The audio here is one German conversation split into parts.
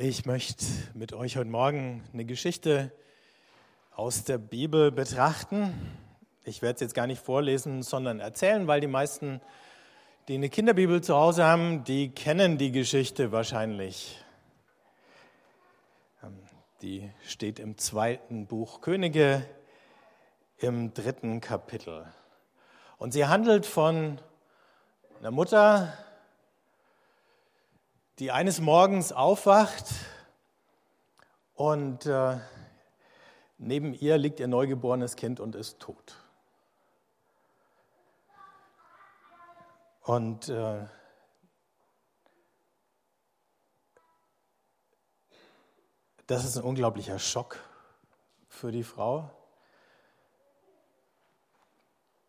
Ich möchte mit euch heute Morgen eine Geschichte aus der Bibel betrachten. Ich werde es jetzt gar nicht vorlesen, sondern erzählen, weil die meisten, die eine Kinderbibel zu Hause haben, die kennen die Geschichte wahrscheinlich. Ähm, die steht im zweiten Buch Könige im dritten Kapitel. Und sie handelt von einer Mutter, die eines Morgens aufwacht und äh, neben ihr liegt ihr neugeborenes Kind und ist tot. Und äh, das ist ein unglaublicher Schock für die Frau.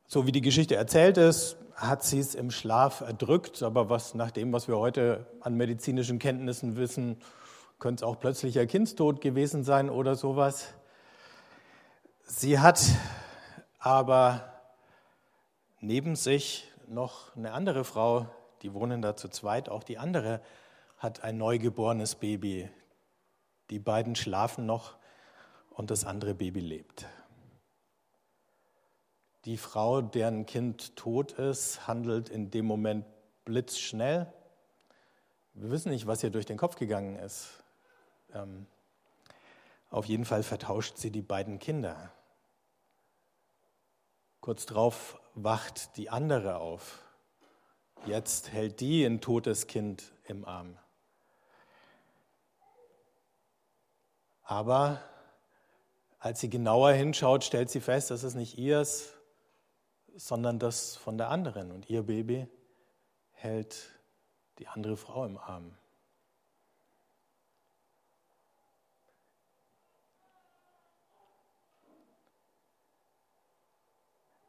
So wie die Geschichte erzählt ist, hat sie es im Schlaf erdrückt, aber was nach dem, was wir heute an medizinischen Kenntnissen wissen, könnte es auch plötzlicher Kindstod gewesen sein oder sowas. Sie hat aber neben sich noch eine andere Frau, die wohnen da zu zweit, auch die andere hat ein neugeborenes Baby. Die beiden schlafen noch und das andere Baby lebt. Die Frau, deren Kind tot ist, handelt in dem Moment blitzschnell. Wir wissen nicht, was ihr durch den Kopf gegangen ist. Ähm, auf jeden Fall vertauscht sie die beiden Kinder. Kurz darauf wacht die andere auf. Jetzt hält die ein totes Kind im Arm. Aber als sie genauer hinschaut, stellt sie fest, dass es nicht ihrs, sondern das von der anderen. Und ihr Baby hält die andere Frau im Arm.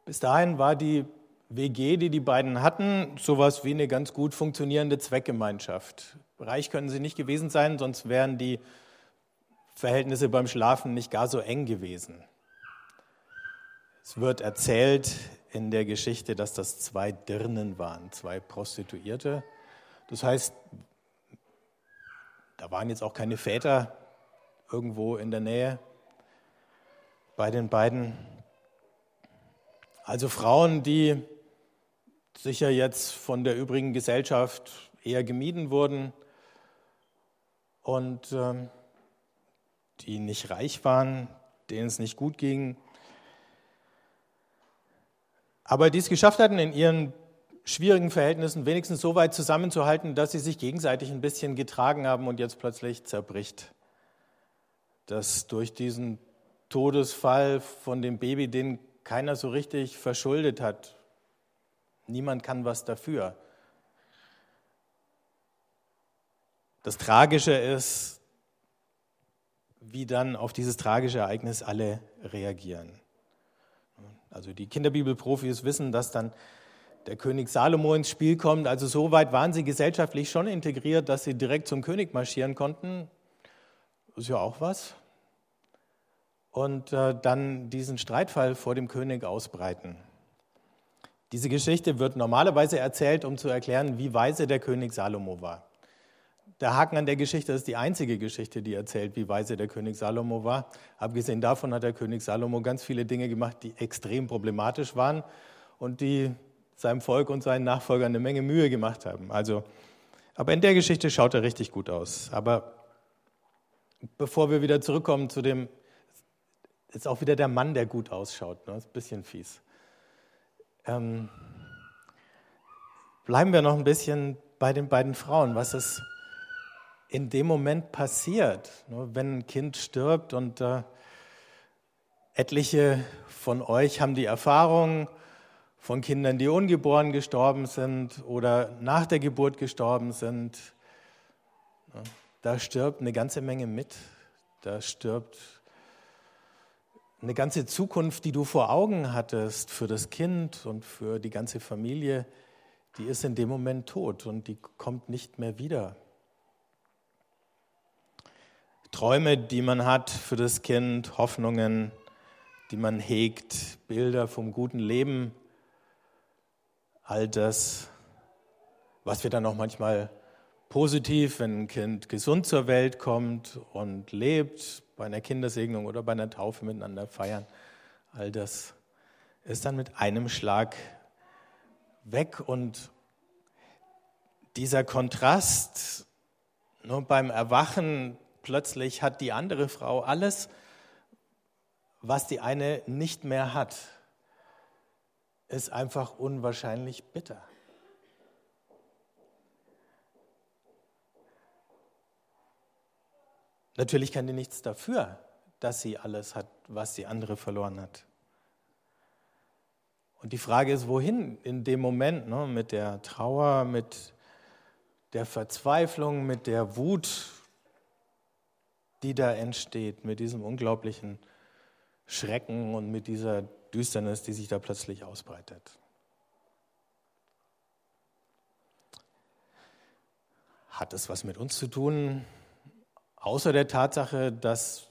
Bis dahin war die WG, die die beiden hatten, sowas wie eine ganz gut funktionierende Zweckgemeinschaft. Reich können sie nicht gewesen sein, sonst wären die Verhältnisse beim Schlafen nicht gar so eng gewesen. Es wird erzählt, in der Geschichte, dass das zwei Dirnen waren, zwei Prostituierte. Das heißt, da waren jetzt auch keine Väter irgendwo in der Nähe bei den beiden. Also Frauen, die sicher jetzt von der übrigen Gesellschaft eher gemieden wurden und äh, die nicht reich waren, denen es nicht gut ging, aber die es geschafft hatten, in ihren schwierigen Verhältnissen wenigstens so weit zusammenzuhalten, dass sie sich gegenseitig ein bisschen getragen haben und jetzt plötzlich zerbricht. Dass durch diesen Todesfall von dem Baby, den keiner so richtig verschuldet hat, niemand kann was dafür. Das Tragische ist, wie dann auf dieses tragische Ereignis alle reagieren. Also die Kinderbibelprofis wissen, dass dann der König Salomo ins Spiel kommt. Also so weit waren sie gesellschaftlich schon integriert, dass sie direkt zum König marschieren konnten. Ist ja auch was. Und äh, dann diesen Streitfall vor dem König ausbreiten. Diese Geschichte wird normalerweise erzählt, um zu erklären, wie weise der König Salomo war. Der Haken an der Geschichte ist die einzige Geschichte, die erzählt, wie weise der König Salomo war. Abgesehen davon hat der König Salomo ganz viele Dinge gemacht, die extrem problematisch waren und die seinem Volk und seinen Nachfolgern eine Menge Mühe gemacht haben. Also, aber in der Geschichte schaut er richtig gut aus. Aber bevor wir wieder zurückkommen zu dem, ist auch wieder der Mann, der gut ausschaut. Ne? Ist ein bisschen fies. Ähm, bleiben wir noch ein bisschen bei den beiden Frauen. Was ist in dem Moment passiert. Wenn ein Kind stirbt und äh, etliche von euch haben die Erfahrung von Kindern, die ungeboren gestorben sind oder nach der Geburt gestorben sind. Da stirbt eine ganze Menge mit. Da stirbt eine ganze Zukunft, die du vor Augen hattest für das Kind und für die ganze Familie, die ist in dem Moment tot und die kommt nicht mehr wieder. Träume, die man hat für das Kind, Hoffnungen, die man hegt, Bilder vom guten Leben, all das, was wir dann auch manchmal positiv, wenn ein Kind gesund zur Welt kommt und lebt, bei einer Kindersegnung oder bei einer Taufe miteinander feiern. All das ist dann mit einem Schlag weg und dieser Kontrast nur beim Erwachen plötzlich hat die andere Frau alles, was die eine nicht mehr hat, ist einfach unwahrscheinlich bitter. Natürlich kann die nichts dafür, dass sie alles hat, was die andere verloren hat. Und die Frage ist, wohin in dem Moment, ne, mit der Trauer, mit der Verzweiflung, mit der Wut, die da entsteht, mit diesem unglaublichen Schrecken und mit dieser Düsternis, die sich da plötzlich ausbreitet. Hat es was mit uns zu tun, außer der Tatsache, dass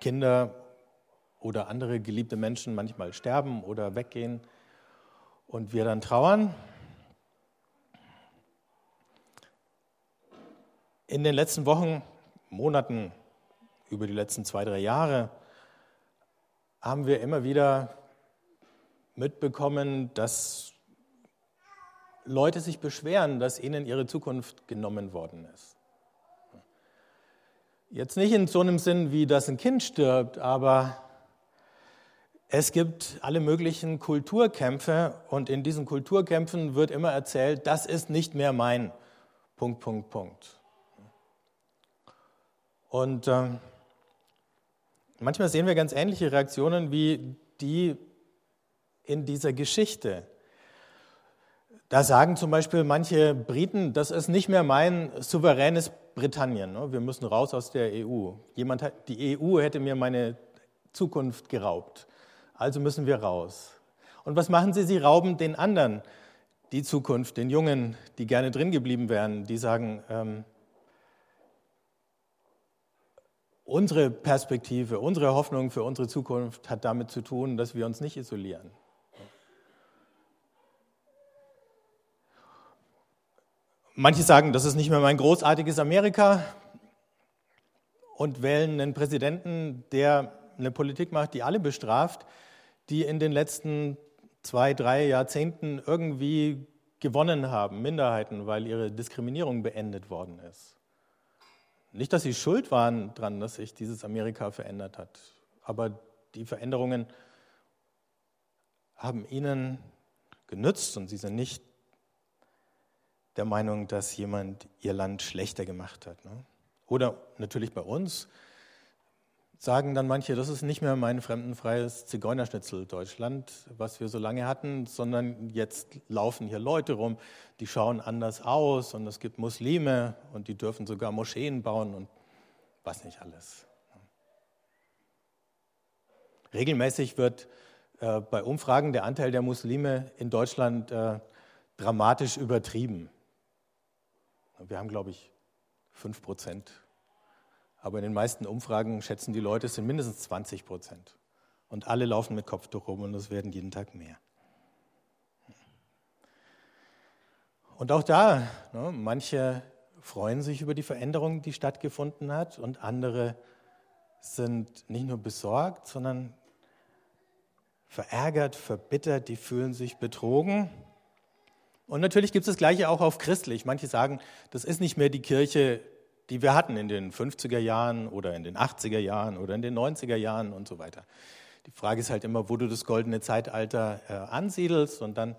Kinder oder andere geliebte Menschen manchmal sterben oder weggehen und wir dann trauern? In den letzten Wochen, Monaten, über die letzten zwei, drei Jahre haben wir immer wieder mitbekommen, dass Leute sich beschweren, dass ihnen ihre Zukunft genommen worden ist. Jetzt nicht in so einem Sinn, wie dass ein Kind stirbt, aber es gibt alle möglichen Kulturkämpfe und in diesen Kulturkämpfen wird immer erzählt, das ist nicht mehr mein Punkt, Punkt, Punkt. Und äh, manchmal sehen wir ganz ähnliche Reaktionen wie die in dieser Geschichte. Da sagen zum Beispiel manche Briten, das ist nicht mehr mein souveränes Britannien. Ne? Wir müssen raus aus der EU. Jemand hat, die EU hätte mir meine Zukunft geraubt. Also müssen wir raus. Und was machen sie? Sie rauben den anderen die Zukunft, den Jungen, die gerne drin geblieben wären. Die sagen, ähm, Unsere Perspektive, unsere Hoffnung für unsere Zukunft hat damit zu tun, dass wir uns nicht isolieren. Manche sagen, das ist nicht mehr mein großartiges Amerika und wählen einen Präsidenten, der eine Politik macht, die alle bestraft, die in den letzten zwei, drei Jahrzehnten irgendwie gewonnen haben, Minderheiten, weil ihre Diskriminierung beendet worden ist. Nicht, dass sie schuld waren daran, dass sich dieses Amerika verändert hat, aber die Veränderungen haben ihnen genützt und sie sind nicht der Meinung, dass jemand ihr Land schlechter gemacht hat. Ne? Oder natürlich bei uns sagen dann manche, das ist nicht mehr mein fremdenfreies Zigeunerschnitzel Deutschland, was wir so lange hatten, sondern jetzt laufen hier Leute rum, die schauen anders aus und es gibt Muslime und die dürfen sogar Moscheen bauen und was nicht alles. Regelmäßig wird äh, bei Umfragen der Anteil der Muslime in Deutschland äh, dramatisch übertrieben. Wir haben, glaube ich, 5 Prozent aber in den meisten Umfragen schätzen die Leute, es sind mindestens 20 Prozent. Und alle laufen mit Kopftuch rum und es werden jeden Tag mehr. Und auch da, ne, manche freuen sich über die Veränderung, die stattgefunden hat, und andere sind nicht nur besorgt, sondern verärgert, verbittert, die fühlen sich betrogen. Und natürlich gibt es das Gleiche auch auf christlich. Manche sagen, das ist nicht mehr die Kirche die wir hatten in den 50er Jahren oder in den 80er Jahren oder in den 90er Jahren und so weiter. Die Frage ist halt immer, wo du das goldene Zeitalter äh, ansiedelst und dann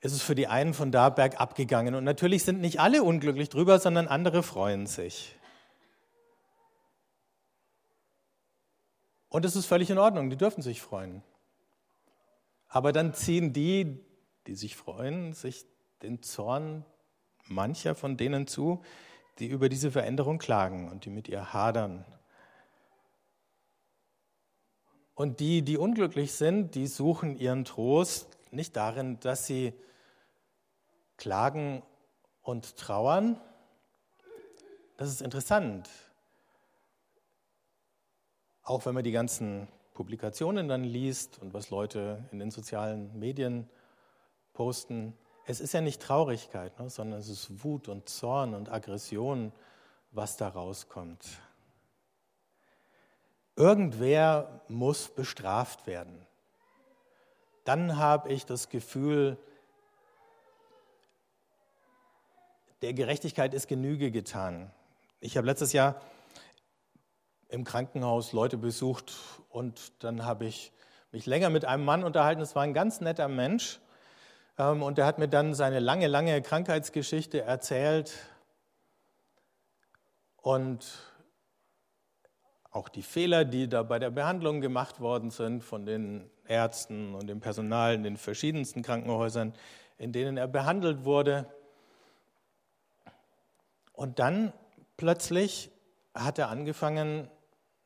ist es für die einen von da bergab gegangen. Und natürlich sind nicht alle unglücklich drüber, sondern andere freuen sich. Und es ist völlig in Ordnung, die dürfen sich freuen. Aber dann ziehen die, die sich freuen, sich den Zorn mancher von denen zu, die über diese Veränderung klagen und die mit ihr hadern. Und die, die unglücklich sind, die suchen ihren Trost nicht darin, dass sie klagen und trauern. Das ist interessant. Auch wenn man die ganzen Publikationen dann liest und was Leute in den sozialen Medien posten, es ist ja nicht Traurigkeit, ne, sondern es ist Wut und Zorn und Aggression, was da rauskommt. Irgendwer muss bestraft werden. Dann habe ich das Gefühl, der Gerechtigkeit ist Genüge getan. Ich habe letztes Jahr im Krankenhaus Leute besucht und dann habe ich mich länger mit einem Mann unterhalten. Es war ein ganz netter Mensch und der hat mir dann seine lange, lange Krankheitsgeschichte erzählt und auch die Fehler, die da bei der Behandlung gemacht worden sind von den Ärzten und dem Personal in den verschiedensten Krankenhäusern, in denen er behandelt wurde. Und dann plötzlich hat er angefangen,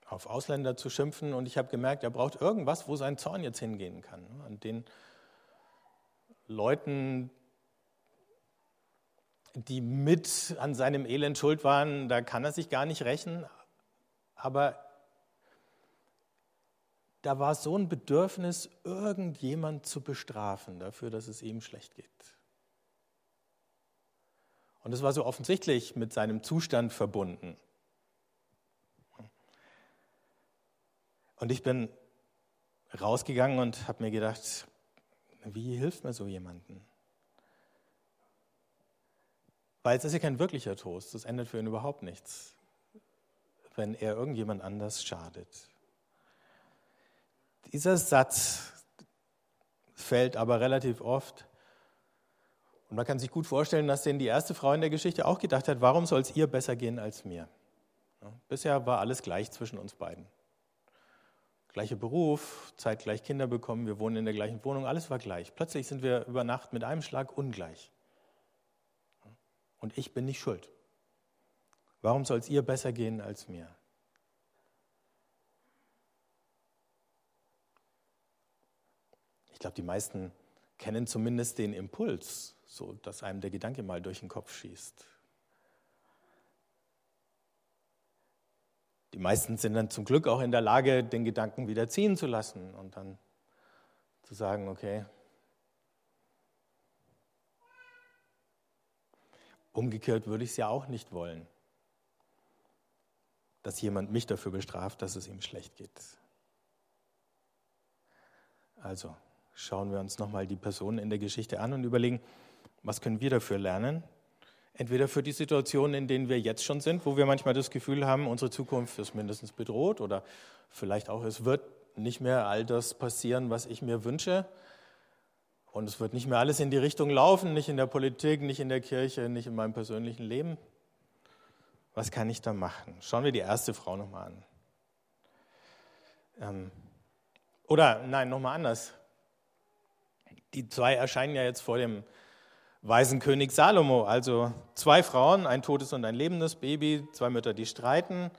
auf Ausländer zu schimpfen und ich habe gemerkt, er braucht irgendwas, wo sein Zorn jetzt hingehen kann. An den Leuten, die mit an seinem Elend schuld waren, da kann er sich gar nicht rächen, aber da war so ein Bedürfnis, irgendjemand zu bestrafen dafür, dass es ihm schlecht geht. Und es war so offensichtlich mit seinem Zustand verbunden. Und ich bin rausgegangen und habe mir gedacht, wie hilft man so jemandem? Weil es ist ja kein wirklicher Trost, das ändert für ihn überhaupt nichts, wenn er irgendjemand anders schadet. Dieser Satz fällt aber relativ oft. Und man kann sich gut vorstellen, dass denn die erste Frau in der Geschichte auch gedacht hat, warum soll es ihr besser gehen als mir? bisher war alles gleich zwischen uns beiden. Gleicher Beruf, zeitgleich Kinder bekommen, wir wohnen in der gleichen Wohnung, alles war gleich. Plötzlich sind wir über Nacht mit einem Schlag ungleich. Und ich bin nicht schuld. Warum soll es ihr besser gehen als mir? Ich glaube, die meisten kennen zumindest den Impuls, so dass einem der Gedanke mal durch den Kopf schießt. Die meisten sind dann zum Glück auch in der Lage, den Gedanken wieder ziehen zu lassen und dann zu sagen, okay, umgekehrt würde ich es ja auch nicht wollen, dass jemand mich dafür bestraft, dass es ihm schlecht geht. Also, schauen wir uns nochmal die Personen in der Geschichte an und überlegen, was können wir dafür lernen? Entweder für die Situationen, in denen wir jetzt schon sind, wo wir manchmal das Gefühl haben, unsere Zukunft ist mindestens bedroht oder vielleicht auch, es wird nicht mehr all das passieren, was ich mir wünsche. Und es wird nicht mehr alles in die Richtung laufen, nicht in der Politik, nicht in der Kirche, nicht in meinem persönlichen Leben. Was kann ich da machen? Schauen wir die erste Frau nochmal an. Ähm, oder nein, nochmal anders die zwei erscheinen ja jetzt vor dem weisen König Salomo. Also zwei Frauen, ein totes und ein lebendes Baby, zwei Mütter, die streiten.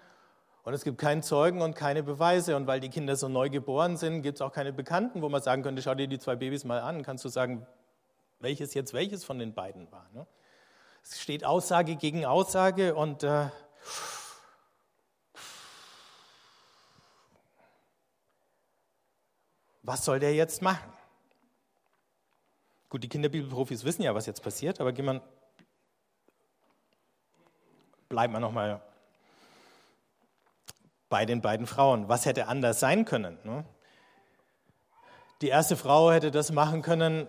Und es gibt keinen Zeugen und keine Beweise. Und weil die Kinder so neu geboren sind, gibt es auch keine Bekannten, wo man sagen könnte, schau dir die zwei Babys mal an. Kannst du sagen, welches jetzt welches von den beiden war. Ne? Es steht Aussage gegen Aussage und äh, was soll der jetzt machen? Gut, die Kinderbibelprofis wissen ja, was jetzt passiert, aber gehen wir, bleiben wir nochmal bei den beiden Frauen. Was hätte anders sein können? Ne? Die erste Frau hätte das machen können,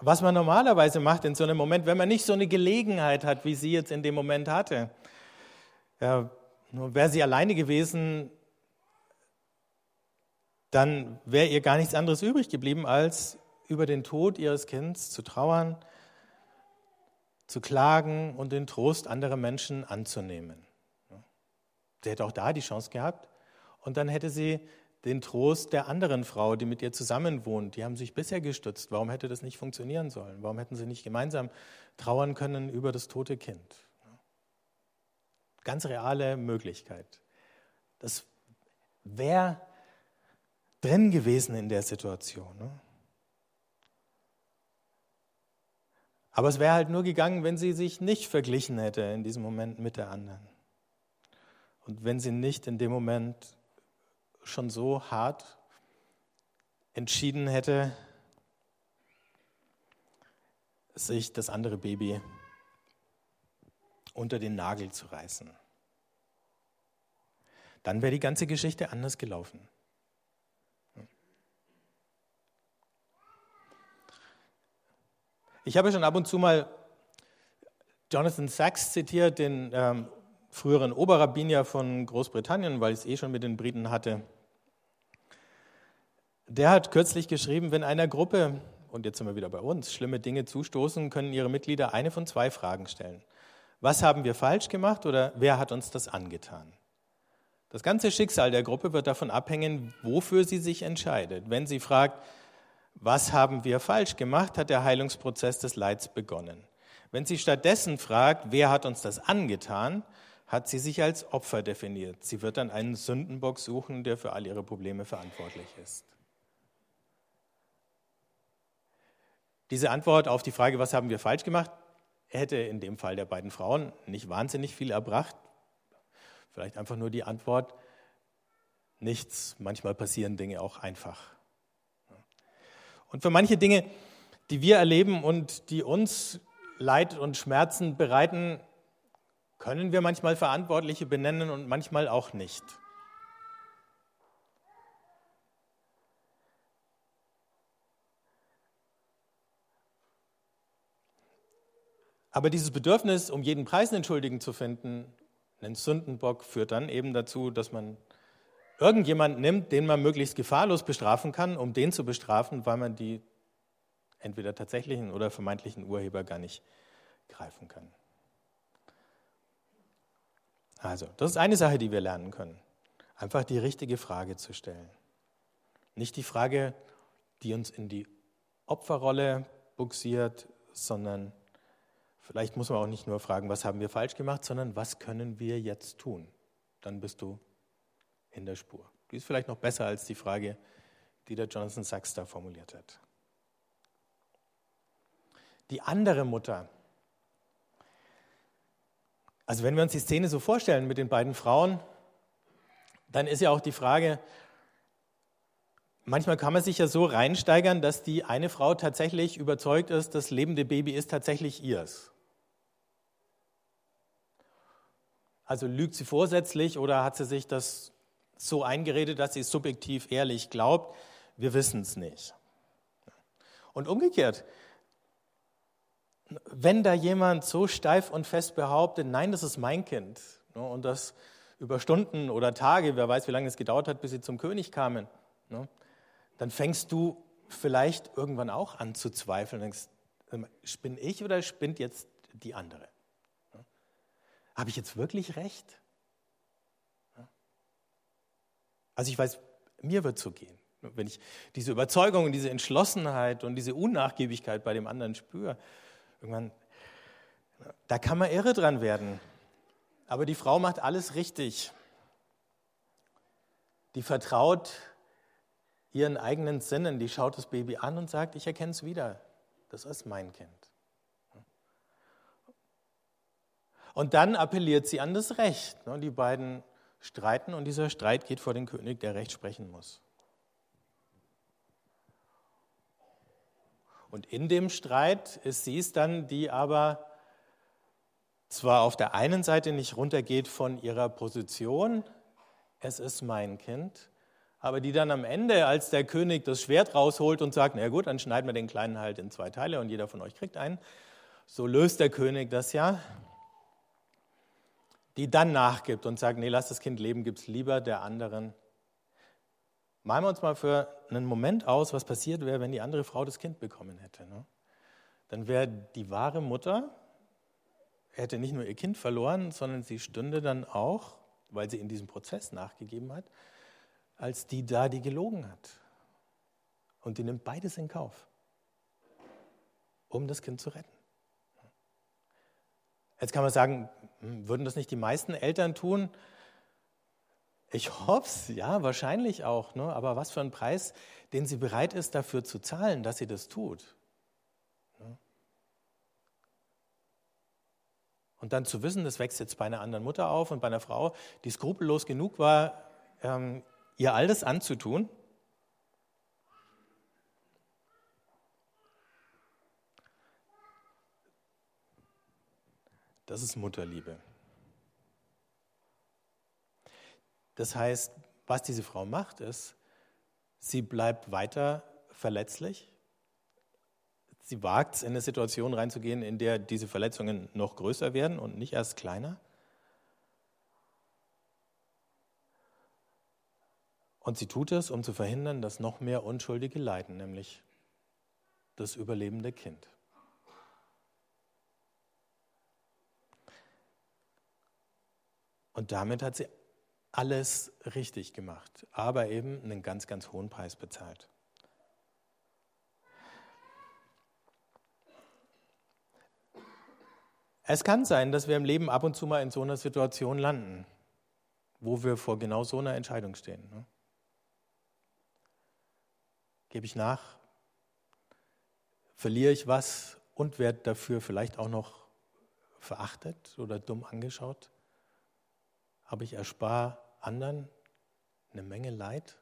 was man normalerweise macht in so einem Moment, wenn man nicht so eine Gelegenheit hat, wie sie jetzt in dem Moment hatte. Ja, wäre sie alleine gewesen, dann wäre ihr gar nichts anderes übrig geblieben, als über den Tod ihres Kindes zu trauern, zu klagen und den Trost anderer Menschen anzunehmen. Sie hätte auch da die Chance gehabt. Und dann hätte sie den Trost der anderen Frau, die mit ihr zusammen wohnt. Die haben sich bisher gestützt. Warum hätte das nicht funktionieren sollen? Warum hätten sie nicht gemeinsam trauern können über das tote Kind? Ganz reale Möglichkeit. Das wäre drin gewesen in der Situation. Ne? Aber es wäre halt nur gegangen, wenn sie sich nicht verglichen hätte in diesem Moment mit der anderen. Und wenn sie nicht in dem Moment schon so hart entschieden hätte, sich das andere Baby unter den Nagel zu reißen. Dann wäre die ganze Geschichte anders gelaufen. Ich habe schon ab und zu mal Jonathan Sachs zitiert, den ähm, früheren Oberrabbiner von Großbritannien, weil ich es eh schon mit den Briten hatte. Der hat kürzlich geschrieben, wenn einer Gruppe, und jetzt sind wir wieder bei uns, schlimme Dinge zustoßen, können ihre Mitglieder eine von zwei Fragen stellen. Was haben wir falsch gemacht oder wer hat uns das angetan? Das ganze Schicksal der Gruppe wird davon abhängen, wofür sie sich entscheidet. Wenn sie fragt, was haben wir falsch gemacht, hat der Heilungsprozess des Leids begonnen. Wenn sie stattdessen fragt, wer hat uns das angetan, hat sie sich als Opfer definiert. Sie wird dann einen Sündenbock suchen, der für all ihre Probleme verantwortlich ist. Diese Antwort auf die Frage, was haben wir falsch gemacht, hätte in dem Fall der beiden Frauen nicht wahnsinnig viel erbracht. Vielleicht einfach nur die Antwort, nichts, manchmal passieren Dinge auch einfach. Und für manche Dinge, die wir erleben und die uns Leid und Schmerzen bereiten, können wir manchmal Verantwortliche benennen und manchmal auch nicht. Aber dieses Bedürfnis, um jeden Preis einen Schuldigen zu finden, einen Sündenbock, führt dann eben dazu, dass man irgendjemand nimmt, den man möglichst gefahrlos bestrafen kann, um den zu bestrafen, weil man die entweder tatsächlichen oder vermeintlichen Urheber gar nicht greifen kann. Also, das ist eine Sache, die wir lernen können. Einfach die richtige Frage zu stellen. Nicht die Frage, die uns in die Opferrolle buxiert, sondern Vielleicht muss man auch nicht nur fragen, was haben wir falsch gemacht, sondern was können wir jetzt tun? Dann bist du der Spur. Die ist vielleicht noch besser als die Frage, die der Jonathan Sachs da formuliert hat. Die andere Mutter. Also wenn wir uns die Szene so vorstellen mit den beiden Frauen, dann ist ja auch die Frage, manchmal kann man sich ja so reinsteigern, dass die eine Frau tatsächlich überzeugt ist, das lebende Baby ist tatsächlich ihrs. Also lügt sie vorsätzlich oder hat sie sich das so eingeredet, dass sie es subjektiv ehrlich glaubt? Wir wissen es nicht. Und umgekehrt, wenn da jemand so steif und fest behauptet, nein, das ist mein Kind, ne, und das über Stunden oder Tage, wer weiß, wie lange es gedauert hat, bis sie zum König kamen, ne, dann fängst du vielleicht irgendwann auch an zu zweifeln. Denkst, spinne ich oder spinnt jetzt die andere? habe ich jetzt wirklich recht? Also ich weiß, mir wird so gehen. Wenn ich diese Überzeugung und diese Entschlossenheit und diese Unnachgiebigkeit bei dem anderen spüre, irgendwann, da kann man irre dran werden. Aber die Frau macht alles richtig. Die vertraut ihren eigenen Sinnen, die schaut das Baby an und sagt, ich erkenne es wieder, das ist mein Kind. Und dann appelliert sie an das Recht. Die beiden streiten und dieser Streit geht vor den König, der Recht sprechen muss. Und in dem Streit ist sie es dann, die aber zwar auf der einen Seite nicht runtergeht von ihrer Position, es ist mein Kind, aber die dann am Ende, als der König das Schwert rausholt und sagt, na gut, dann schneiden wir den Kleinen halt in zwei Teile und jeder von euch kriegt einen, so löst der König das ja die dann nachgibt und sagt, nee, lass das Kind leben, gib es lieber der anderen. Malen wir uns mal für einen Moment aus, was passiert wäre, wenn die andere Frau das Kind bekommen hätte. Ne? Dann wäre die wahre Mutter, hätte nicht nur ihr Kind verloren, sondern sie stünde dann auch, weil sie in diesem Prozess nachgegeben hat, als die da, die gelogen hat. Und die nimmt beides in Kauf, um das Kind zu retten. Jetzt kann man sagen, hm, würden das nicht die meisten Eltern tun? Ich hoffe es, ja, wahrscheinlich auch. Ne? Aber was für ein Preis, den sie bereit ist, dafür zu zahlen, dass sie das tut. Ne? Und dann zu wissen, das wächst jetzt bei einer anderen Mutter auf und bei einer Frau, die skrupellos genug war, ähm, ihr all das anzutun. Das ist Mutterliebe. Das heißt, was diese Frau macht, ist, sie bleibt weiter verletzlich. Sie wagt es, in eine Situation reinzugehen, in der diese Verletzungen noch größer werden und nicht erst kleiner. Und sie tut es, um zu verhindern, dass noch mehr Unschuldige leiden, nämlich das überlebende Kind. Und damit hat sie alles richtig gemacht, aber eben einen ganz, ganz hohen Preis bezahlt. Es kann sein, dass wir im Leben ab und zu mal in so einer Situation landen, wo wir vor genau so einer Entscheidung stehen. Ne? Gebe ich nach? Verliere ich was und werde dafür vielleicht auch noch verachtet oder dumm angeschaut? Aber ich erspare anderen eine Menge Leid?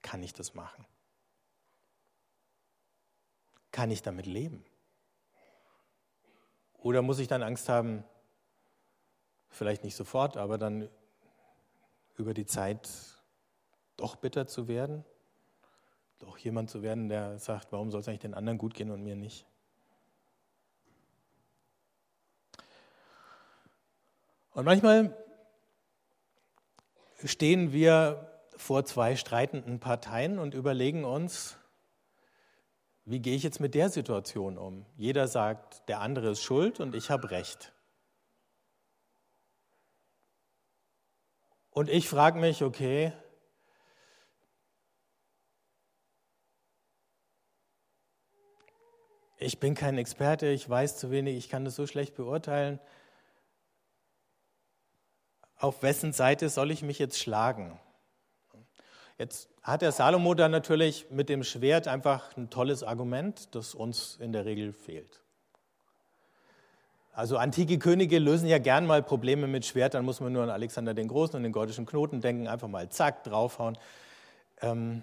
Kann ich das machen? Kann ich damit leben? Oder muss ich dann Angst haben, vielleicht nicht sofort, aber dann über die Zeit doch bitter zu werden? Doch jemand zu werden, der sagt, warum soll es eigentlich den anderen gut gehen und mir nicht? Und manchmal stehen wir vor zwei streitenden Parteien und überlegen uns, wie gehe ich jetzt mit der Situation um? Jeder sagt, der andere ist schuld und ich habe recht. Und ich frage mich, okay, ich bin kein Experte, ich weiß zu wenig, ich kann das so schlecht beurteilen auf wessen Seite soll ich mich jetzt schlagen? Jetzt hat der Salomo da natürlich mit dem Schwert einfach ein tolles Argument, das uns in der Regel fehlt. Also antike Könige lösen ja gern mal Probleme mit Schwert, dann muss man nur an Alexander den Großen und den gordischen Knoten denken, einfach mal zack, draufhauen. Ähm,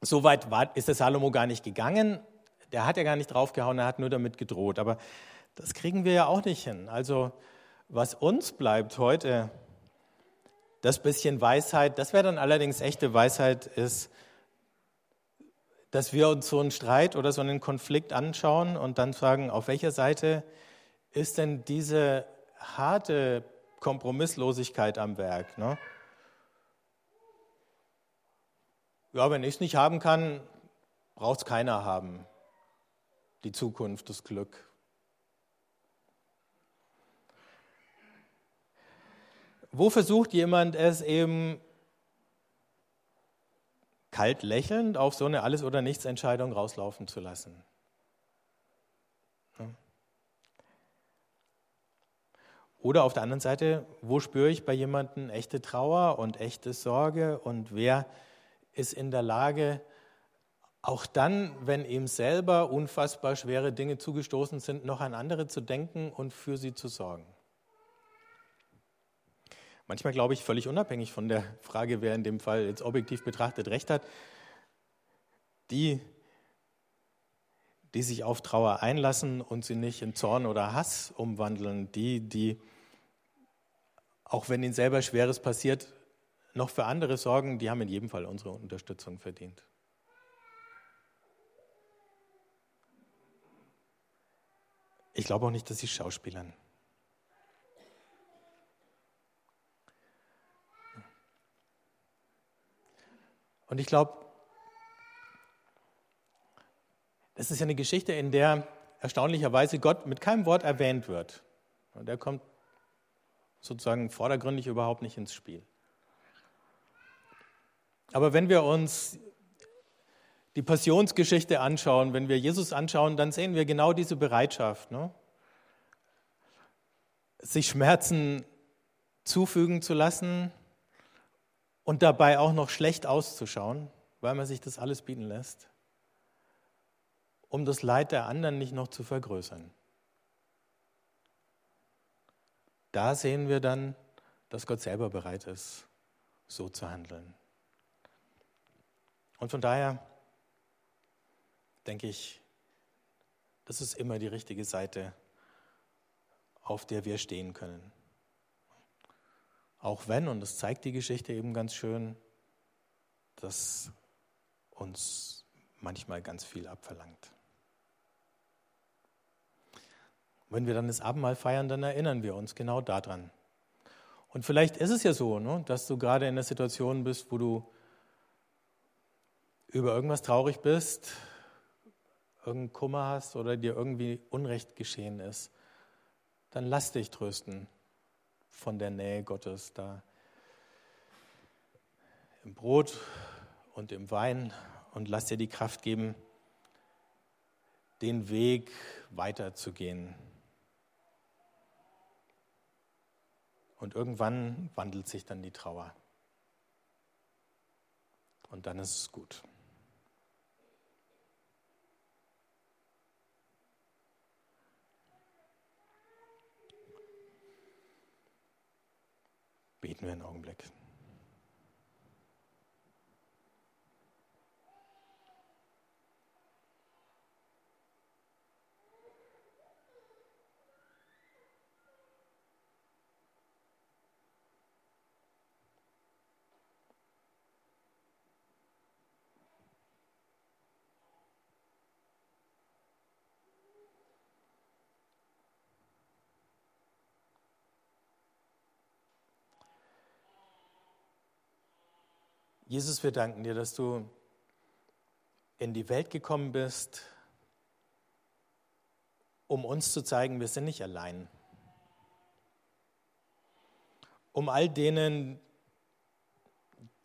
so weit war, ist der Salomo gar nicht gegangen. Der hat ja gar nicht draufgehauen, er hat nur damit gedroht. Aber das kriegen wir ja auch nicht hin. Also was uns bleibt heute, das bisschen Weisheit, das wäre dann allerdings echte Weisheit, ist, dass wir uns so einen Streit oder so einen Konflikt anschauen und dann fragen, auf welcher Seite ist denn diese harte Kompromisslosigkeit am Werk? Ne? Ja, wenn ich es nicht haben kann, braucht es keiner haben. Die Zukunft, das Glück. Wo versucht jemand es eben kalt lächelnd auf so eine Alles- oder Nichts-Entscheidung rauslaufen zu lassen? Oder auf der anderen Seite, wo spüre ich bei jemandem echte Trauer und echte Sorge und wer ist in der Lage, auch dann, wenn ihm selber unfassbar schwere Dinge zugestoßen sind, noch an andere zu denken und für sie zu sorgen? Manchmal glaube ich, völlig unabhängig von der Frage, wer in dem Fall jetzt objektiv betrachtet recht hat, die, die sich auf Trauer einlassen und sie nicht in Zorn oder Hass umwandeln, die, die, auch wenn ihnen selber Schweres passiert, noch für andere sorgen, die haben in jedem Fall unsere Unterstützung verdient. Ich glaube auch nicht, dass sie Schauspielern. Und ich glaube, das ist ja eine Geschichte, in der erstaunlicherweise Gott mit keinem Wort erwähnt wird. Und der kommt sozusagen vordergründig überhaupt nicht ins Spiel. Aber wenn wir uns die Passionsgeschichte anschauen, wenn wir Jesus anschauen, dann sehen wir genau diese Bereitschaft, ne? sich Schmerzen zufügen zu lassen, und dabei auch noch schlecht auszuschauen, weil man sich das alles bieten lässt, um das Leid der anderen nicht noch zu vergrößern. Da sehen wir dann, dass Gott selber bereit ist, so zu handeln. Und von daher denke ich, das ist immer die richtige Seite, auf der wir stehen können. Auch wenn, und das zeigt die Geschichte eben ganz schön, dass uns manchmal ganz viel abverlangt. Wenn wir dann das Abendmahl feiern, dann erinnern wir uns genau daran. Und vielleicht ist es ja so, ne, dass du gerade in der Situation bist, wo du über irgendwas traurig bist, irgendeinen Kummer hast oder dir irgendwie Unrecht geschehen ist. Dann lass dich trösten von der Nähe Gottes da im Brot und im Wein und lass dir die Kraft geben, den Weg weiterzugehen. Und irgendwann wandelt sich dann die Trauer. Und dann ist es gut. Beten wir einen Augenblick. Jesus, wir danken dir, dass du in die Welt gekommen bist, um uns zu zeigen, wir sind nicht allein. Um all denen,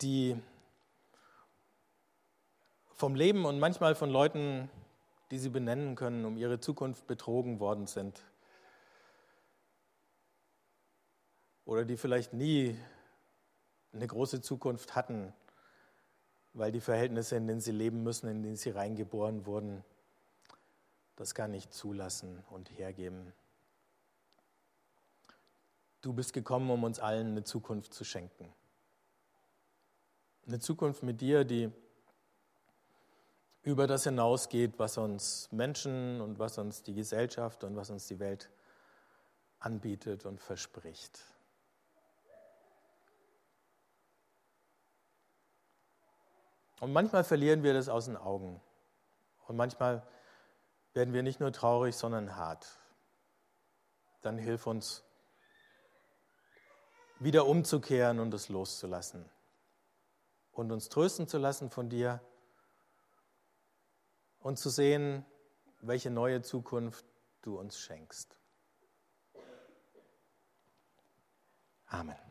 die vom Leben und manchmal von Leuten, die sie benennen können, um ihre Zukunft betrogen worden sind. Oder die vielleicht nie eine große Zukunft hatten weil die Verhältnisse, in denen sie leben müssen, in denen sie reingeboren wurden, das gar nicht zulassen und hergeben. Du bist gekommen, um uns allen eine Zukunft zu schenken. Eine Zukunft mit dir, die über das hinausgeht, was uns Menschen und was uns die Gesellschaft und was uns die Welt anbietet und verspricht. Und manchmal verlieren wir das aus den Augen. Und manchmal werden wir nicht nur traurig, sondern hart. Dann hilf uns, wieder umzukehren und es loszulassen. Und uns trösten zu lassen von dir und zu sehen, welche neue Zukunft du uns schenkst. Amen.